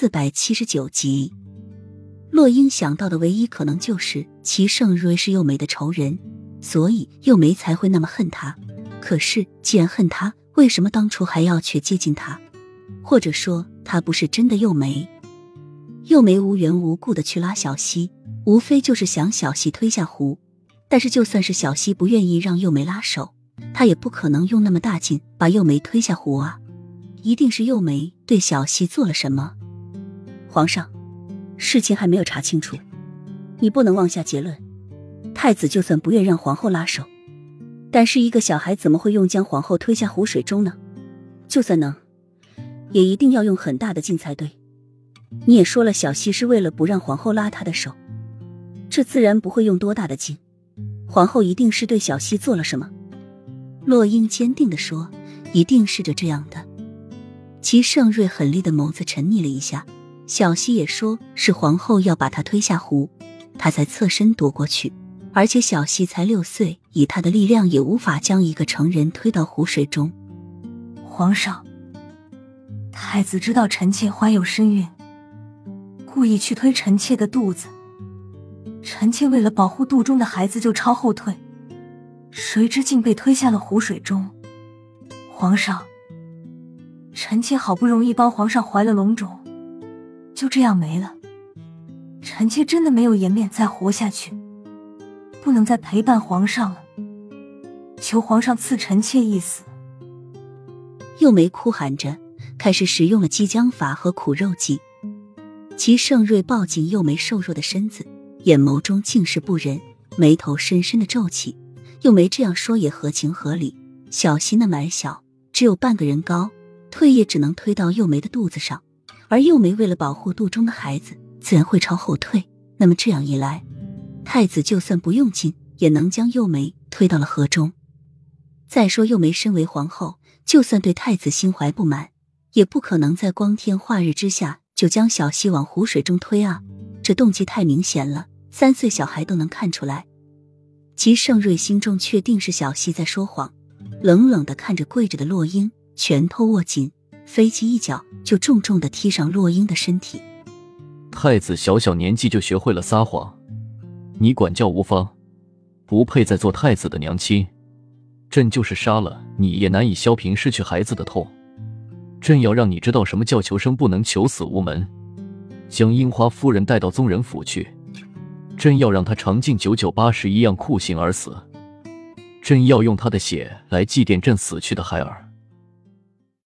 四百七十九集。洛英想到的唯一可能就是齐盛瑞是幼梅的仇人，所以幼梅才会那么恨他。可是既然恨他，为什么当初还要去接近他？或者说他不是真的幼梅？幼梅无缘无故的去拉小溪，无非就是想小溪推下湖。但是就算是小溪不愿意让幼梅拉手，他也不可能用那么大劲把幼梅推下湖啊！一定是幼梅对小溪做了什么。皇上，事情还没有查清楚，你不能妄下结论。太子就算不愿让皇后拉手，但是一个小孩怎么会用将皇后推下湖水中呢？就算能，也一定要用很大的劲才对。你也说了，小溪是为了不让皇后拉他的手，这自然不会用多大的劲。皇后一定是对小溪做了什么。洛英坚定的说：“一定是这这样的。”齐盛瑞狠厉的眸子沉溺了一下。小溪也说是皇后要把他推下湖，他才侧身躲过去。而且小溪才六岁，以他的力量也无法将一个成人推到湖水中。皇上，太子知道臣妾怀有身孕。故意去推臣妾的肚子，臣妾为了保护肚中的孩子就朝后退，谁知竟被推下了湖水中。皇上，臣妾好不容易帮皇上怀了龙种，就这样没了。臣妾真的没有颜面再活下去，不能再陪伴皇上了。求皇上赐臣妾一死。幼梅哭喊着，开始使用了激将法和苦肉计。齐盛瑞抱紧幼梅瘦弱的身子，眼眸中尽是不忍，眉头深深的皱起。幼梅这样说也合情合理。小溪那么矮小，只有半个人高，推也只能推到幼梅的肚子上。而幼梅为了保护肚中的孩子，自然会朝后退。那么这样一来，太子就算不用劲，也能将幼梅推到了河中。再说，幼梅身为皇后，就算对太子心怀不满，也不可能在光天化日之下。就将小溪往湖水中推啊！这动机太明显了，三岁小孩都能看出来。齐盛瑞心中确定是小溪在说谎，冷冷的看着跪着的洛英，拳头握紧，飞起一脚就重重的踢上洛英的身体。太子小小年纪就学会了撒谎，你管教无方，不配再做太子的娘亲。朕就是杀了你也难以消平失去孩子的痛。朕要让你知道什么叫求生不能，求死无门。将樱花夫人带到宗人府去，朕要让她尝尽九九八十一样酷刑而死。朕要用她的血来祭奠朕死去的孩儿。